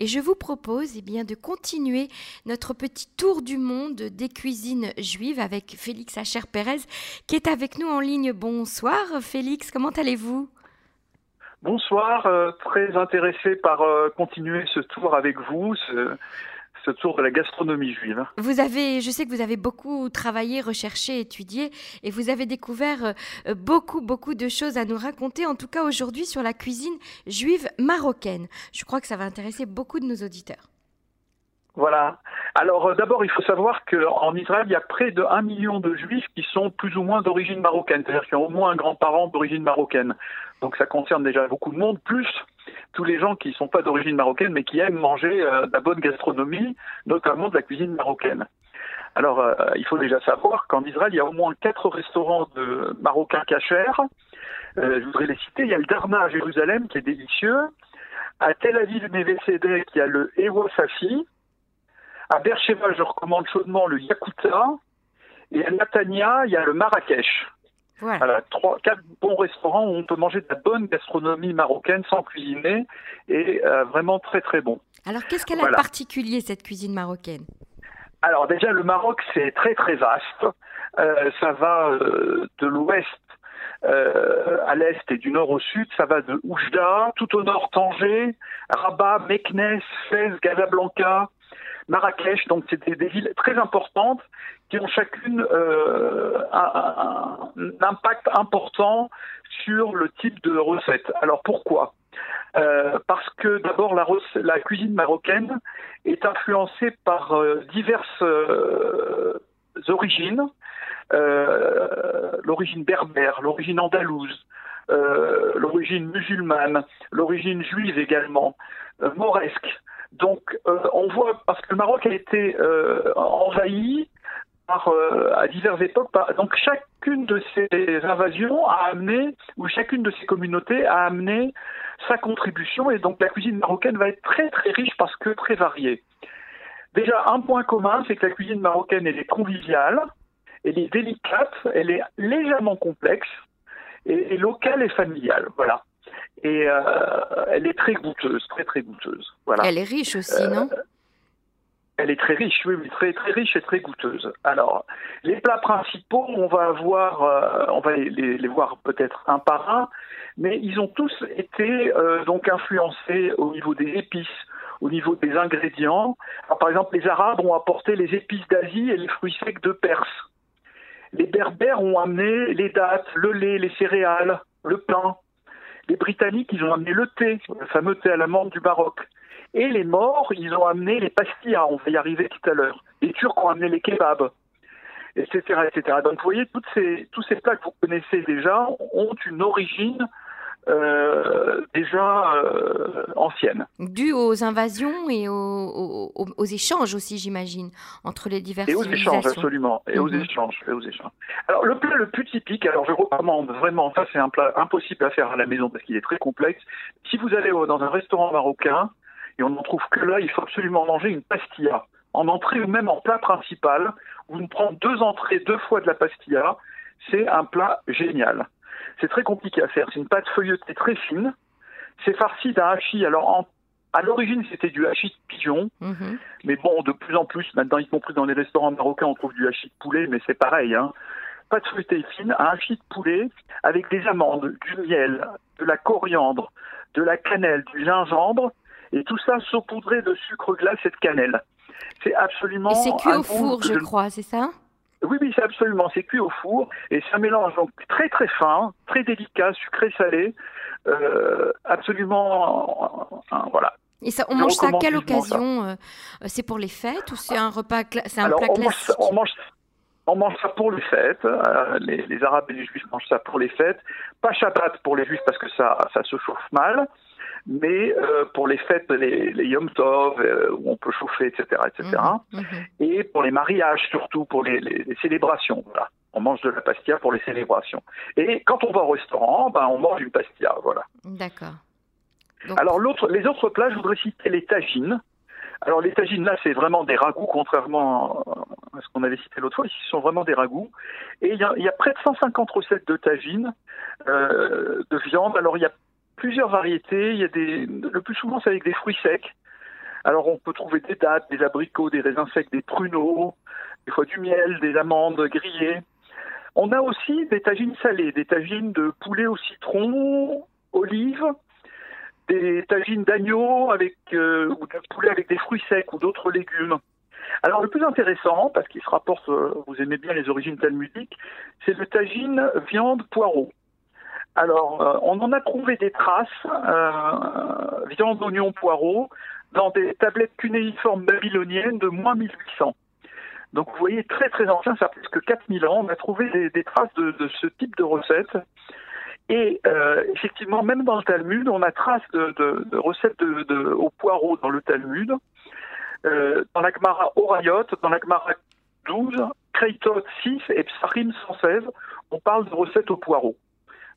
et je vous propose eh bien, de continuer notre petit tour du monde des cuisines juives avec Félix Acher Pérez qui est avec nous en ligne. Bonsoir Félix, comment allez-vous? Bonsoir, euh, très intéressé par euh, continuer ce tour avec vous, ce tour de la gastronomie juive. Vous avez, je sais que vous avez beaucoup travaillé, recherché, étudié, et vous avez découvert euh, beaucoup, beaucoup de choses à nous raconter, en tout cas aujourd'hui sur la cuisine juive marocaine. Je crois que ça va intéresser beaucoup de nos auditeurs. Voilà. Alors euh, d'abord, il faut savoir qu'en Israël, il y a près de 1 million de juifs qui sont plus ou moins d'origine marocaine, c'est-à-dire qui ont au moins un grand-parent d'origine marocaine. Donc ça concerne déjà beaucoup de monde, plus tous les gens qui ne sont pas d'origine marocaine, mais qui aiment manger euh, de la bonne gastronomie, notamment de la cuisine marocaine. Alors, euh, il faut déjà savoir qu'en Israël, il y a au moins quatre restaurants de marocains cachers. je voudrais les citer. Il y a le Darna à Jérusalem, qui est délicieux. À Tel Aviv, Mevesedek, il y a le Ewa Safi. À Beersheba, je recommande chaudement le Yakuta. Et à Natania, il y a le Marrakech. Voilà. trois, quatre bons restaurants où on peut manger de la bonne gastronomie marocaine sans cuisiner et euh, vraiment très très bon. Alors qu'est-ce qu'elle a de particulier cette cuisine marocaine? Alors déjà le Maroc c'est très très vaste. Euh, ça va euh, de l'ouest à l'est et du nord au sud. Ça va de Oujda, tout au nord Tanger, Rabat, Meknes, Fès, Casablanca, Marrakech. Donc c'est des, villes très importantes qui ont chacune euh, un, impact important sur le type de recette. Alors pourquoi? Euh, parce que d'abord la, cuisine marocaine est influencée par euh, diverses origines, l'origine berbère, l'origine andalouse, l'origine musulmane, l'origine juive également, mauresque. Donc on voit parce que le Maroc a été envahi euh, à diverses époques. donc chacune de ces invasions a amené, ou chacune de ces communautés a amené sa contribution, et donc la cuisine marocaine va être très très riche parce que très variée. Déjà, un point commun, c'est que la cuisine marocaine, elle est conviviale, elle est délicate, elle est légèrement complexe, et, locale et familiale. Voilà. Et euh, elle est très goûteuse, très très goûteuse. Voilà. Elle est riche aussi, non? Euh, elle est très riche, oui, très très riche et très goûteuse. Alors, les plats principaux, on va euh, on va les, voir peut-être un par un, mais ils ont tous été euh, donc influencés au niveau des épices, au niveau des ingrédients. par exemple, les Arabes ont apporté les épices d'Asie et les fruits secs de Perse. Les Berbères ont amené les dattes, le lait, les céréales, le pain. Les Britanniques, ils ont amené le thé, le fameux thé à la menthe du Maroc. Et les morts, ils ont amené les pastilles, on va y arriver tout à l'heure. Les Turcs ont amené les kebabs, etc., etc. Donc vous voyez, toutes ces, tous ces plats que vous connaissez déjà ont une origine euh, déjà euh, ancienne. Due aux invasions et aux, aux, échanges aussi, j'imagine, entre les diverses Et aux échanges, absolument. Et aux mhm. échanges. Et aux échanges. Alors le plat le plus typique, alors je recommande vraiment, ça c'est un plat impossible à faire à la maison parce qu'il est très complexe. Si vous allez dans un restaurant marocain, et on n'en trouve que là, il faut absolument manger une pastilla. En entrée ou même en plat principal, vous prenez deux entrées, deux fois de la pastilla, c'est un plat génial. C'est très compliqué à faire, c'est une pâte feuilletée très fine, c'est farci d'un hachis, alors à l'origine, c'était du hachis de pigeon, mhm. mais bon, de plus en plus, maintenant, y compris dans les restaurants marocains, on trouve du hachis de poulet, mais c'est pareil. Hein. Pâte feuilletée fine, un hachis de poulet avec des amandes, du miel, de la coriandre, de la cannelle, du gingembre, et tout ça saupoudré de sucre glace et de cannelle. C'est absolument. Et c'est cuit au four, je crois, c'est ça? Oui, oui, c'est absolument. C'est cuit au four et c'est un mélange donc très très fin, très délicat, sucré-salé, euh, absolument, voilà. Et ça, on mange ça à quelle occasion euh, C'est pour les fêtes ou c'est un repas, c'est un plat classique on mange, on mange ça pour les fêtes. Euh, les, les, Arabes et les Juifs mangent ça pour les fêtes. Pas Shabbat pour les Juifs parce que ça, ça se chauffe mal mais euh, pour les fêtes, les, les Yom Tov, euh, où on peut chauffer, etc., etc., mmh, mmh. et pour les mariages surtout, pour les, les, célébrations, voilà. On mange de la pastilla pour les célébrations. Et quand on va au restaurant, ben, on mange une pastilla, voilà. D'accord. Alors l'autre, les autres plats, je voudrais citer les tagines. Alors les tagines là, c'est vraiment des ragoûts, contrairement à ce qu'on avait cité l'autre fois. Ici, ce sont vraiment des ragoûts. Et il y a, y a, près de 150 recettes de tagines, euh, de viande. Alors il y a plusieurs variétés. Il y a des, le plus souvent, c'est avec des fruits secs. Alors on peut trouver des dattes, des abricots, des raisins secs, des pruneaux, des fois du miel, des amandes grillées. On a aussi des tagines salées, des tagines de poulet au citron, olives, des tagines d'agneau avec euh, ou de poulet avec des fruits secs ou d'autres légumes. Alors le plus intéressant, parce qu'il se rapporte, euh, vous aimez bien les origines talmudiques, c'est le tagine viande poireau. Alors euh, on en a trouvé des traces, viande, oignon, poireau, dans des tablettes cunéiformes babyloniennes de moins 1800. Donc vous voyez, très très ancien, ça a presque 4000 ans, on a trouvé des, traces de, ce type de recettes. Et euh, effectivement, même dans le Talmud, on a trace de, recettes de, au poireau dans le Talmud. Euh, dans la Gemara Orayot, dans la Gemara 12, Kreitot 6 et Psachim 116, on parle de recettes au poireau.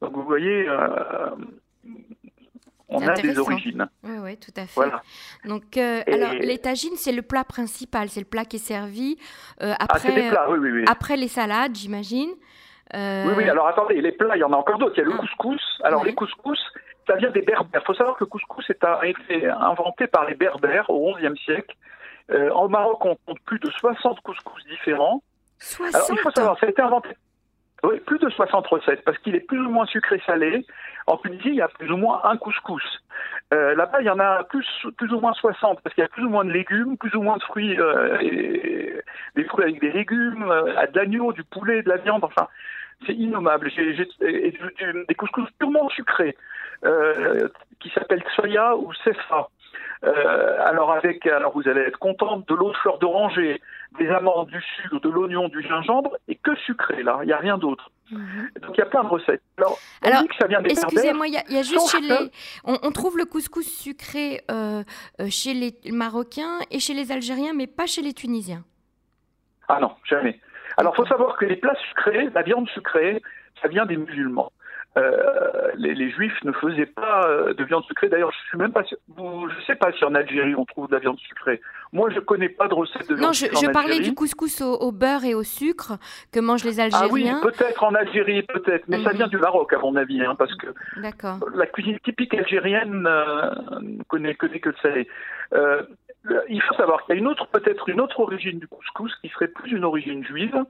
Donc vous voyez, euh, on a des origines. Oui, oui, tout à fait. Donc, euh, alors, l'étagine, c'est le plat principal, c'est le plat qui est servi euh, ah, après, après les salades, j'imagine. Euh, oui, oui, alors attendez, les plats, il y en a encore d'autres. Il y a le ah. couscous. Alors, les couscous, ça vient des Berbères. Il faut savoir que le couscous a été inventé par les Berbères au XIe siècle. en Maroc, on compte plus de 60 couscous différents. 60 Alors, il faut savoir, ça a été inventé plus de 60 recettes, parce qu'il est plus ou moins sucré-salé. En Tunisie, il y a plus ou moins un couscous. Euh, Là-bas, il y en a plus, ou moins 60, parce qu'il y a plus ou moins de légumes, plus ou moins de fruits, euh, des fruits avec des légumes, euh, de l'agneau, du poulet, de la viande, enfin, c'est innommable. J'ai des couscous purement sucrés, euh, qui s'appellent soya ou sefa. Alors avec, alors vous allez être contente de l'eau de fleur d'oranger, des amandes, du sucre, de l'oignon, du gingembre que sucré là, il n'y a rien d'autre. Mhm. Donc il y a plein de recettes. Alors, on dit que ça vient des Excusez-moi, il y, a juste chez les, on, trouve le couscous sucré euh, euh, chez les Marocains et chez les Algériens, mais pas chez les Tunisiens. Ah non, jamais. Alors, il faut savoir que les plats sucrés, la viande sucrée, ça vient des musulmans. Euh, les, juifs ne faisaient pas euh, de viande sucrée. D'ailleurs, je suis même pas, je sais pas si en Algérie on trouve de la viande sucrée. Moi, je connais pas de recette de viande non, sucrée. Non, je, parlais du couscous au, beurre et au sucre que mangent les Algériens. Ah oui, peut-être en Algérie, peut-être, mais ça mhm. vient du Maroc à mon avis, hein, parce que la cuisine typique algérienne euh, ne connaît que, que le salé. Il faut savoir qu'il y a une autre, peut-être une autre origine du couscous qui serait plus une origine juive.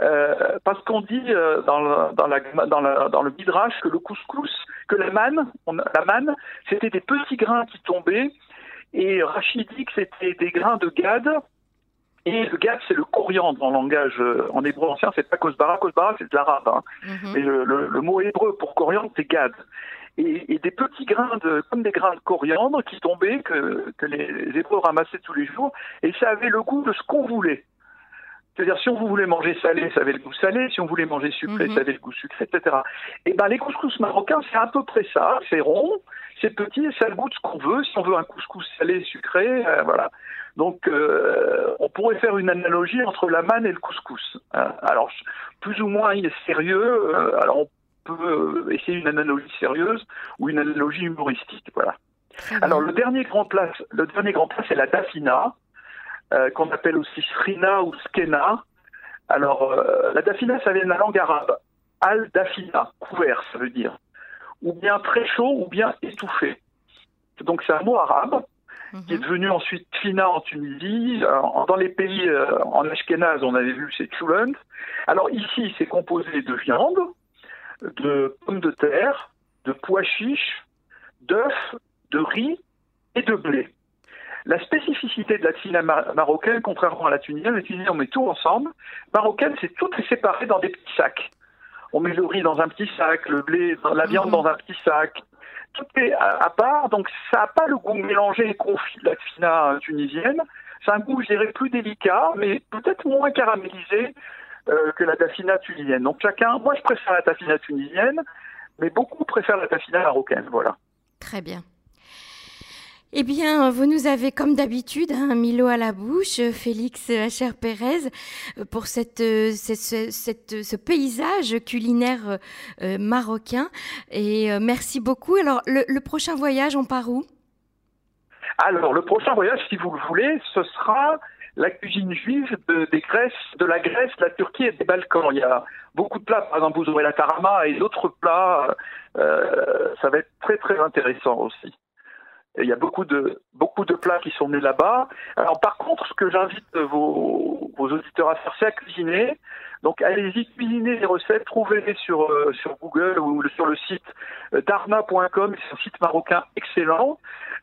Euh, parce qu'on dit euh, dans, le, dans, la, dans, la, dans, le midrash que le couscous, que la manne, la manne, c'était des petits grains qui tombaient, et Rachid dit que c'était des grains de gad, et le gad, c'est le coriandre en langage, euh, en hébreu ancien, c'est pas kosbara, kosbara c'est de l'arabe, hein. Mhm. mais le, le, mot hébreu pour coriandre, c'est gad. Et, et, des petits grains de, comme des grains de coriandre qui tombaient, que, que les Hébreux ramassaient tous les jours, et ça avait le goût de ce qu'on voulait. C'est-à-dire, si on voulait manger salé, ça avait le goût salé. Si on voulait manger sucré, mhm. ça avait le goût sucré, etc. Et ben, les couscous marocains, c'est à peu près ça. C'est rond, c'est petit, et ça a le goût de ce qu'on veut. Si on veut un couscous salé, sucré, euh, voilà. Donc, euh, on pourrait faire une analogie entre la manne et le couscous. Hein. Alors, plus ou moins il est sérieux. Euh, alors, on peut essayer une analogie sérieuse ou une analogie humoristique, voilà. Alors, le dernier grand plat, le dernier grand plat, c'est la dafina. Euh, qu'on appelle aussi srina ou skena. Alors, euh, la dafina, ça vient de la langue arabe. Al-dafina, couvert, ça veut dire. Ou bien très chaud, ou bien étouffé. Donc, c'est un mot arabe qui est mhm. devenu ensuite fina en Tunisie. Euh, dans les pays en Ashkenaz, on avait vu, c'est chulent. Alors ici, c'est composé de viande, de pommes de terre, de pois chiches, d'œufs, de riz et de blé. La spécificité de la cuisine marocaine, contrairement à la tunisienne, la tunisienne, on met tout ensemble. Marocaine, c'est tout est séparé dans des petits sacs. On met le riz dans un petit sac, le blé, la viande mhm. dans un petit sac. Tout est à, part, donc ça n'a pas le goût mélangé et confit de la cuisine tunisienne. C'est un goût, je dirais, plus délicat, mais peut-être moins caramélisé euh, que la tafina tunisienne. Donc chacun, moi je préfère la tafina tunisienne, mais beaucoup préfèrent la tafina marocaine, voilà. Très bien. Eh bien, vous nous avez, comme d'habitude, un hein, Milo à la bouche, Félix H.R. Pérez, pour cette, ce paysage culinaire euh, marocain. Et euh, merci beaucoup. Alors, le, prochain voyage, on part où? Alors, le prochain voyage, si vous le voulez, ce sera la cuisine juive de, des Grèces, de la Grèce, de la Turquie et des Balkans. Il y a beaucoup de plats. Par exemple, vous aurez la tarama et d'autres plats. Euh, ça va être très, très intéressant aussi. il y a beaucoup de, beaucoup de plats qui sont nés là-bas. Alors, par contre, ce que j'invite vos, vos auditeurs à faire, c'est à cuisiner. Donc, allez-y, cuisiner les recettes, trouvez-les sur, euh, sur Google ou sur le site euh, darma.com. C'est un site marocain excellent.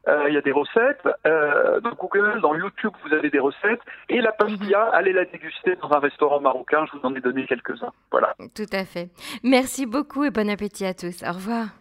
Euh, il y a des recettes. Euh, dans Google, dans YouTube, vous avez des recettes. Et la pastilla, mhm. allez la déguster dans un restaurant marocain. Je vous en ai donné quelques-uns. Voilà. Tout à fait. Merci beaucoup et bon appétit à tous. Au revoir.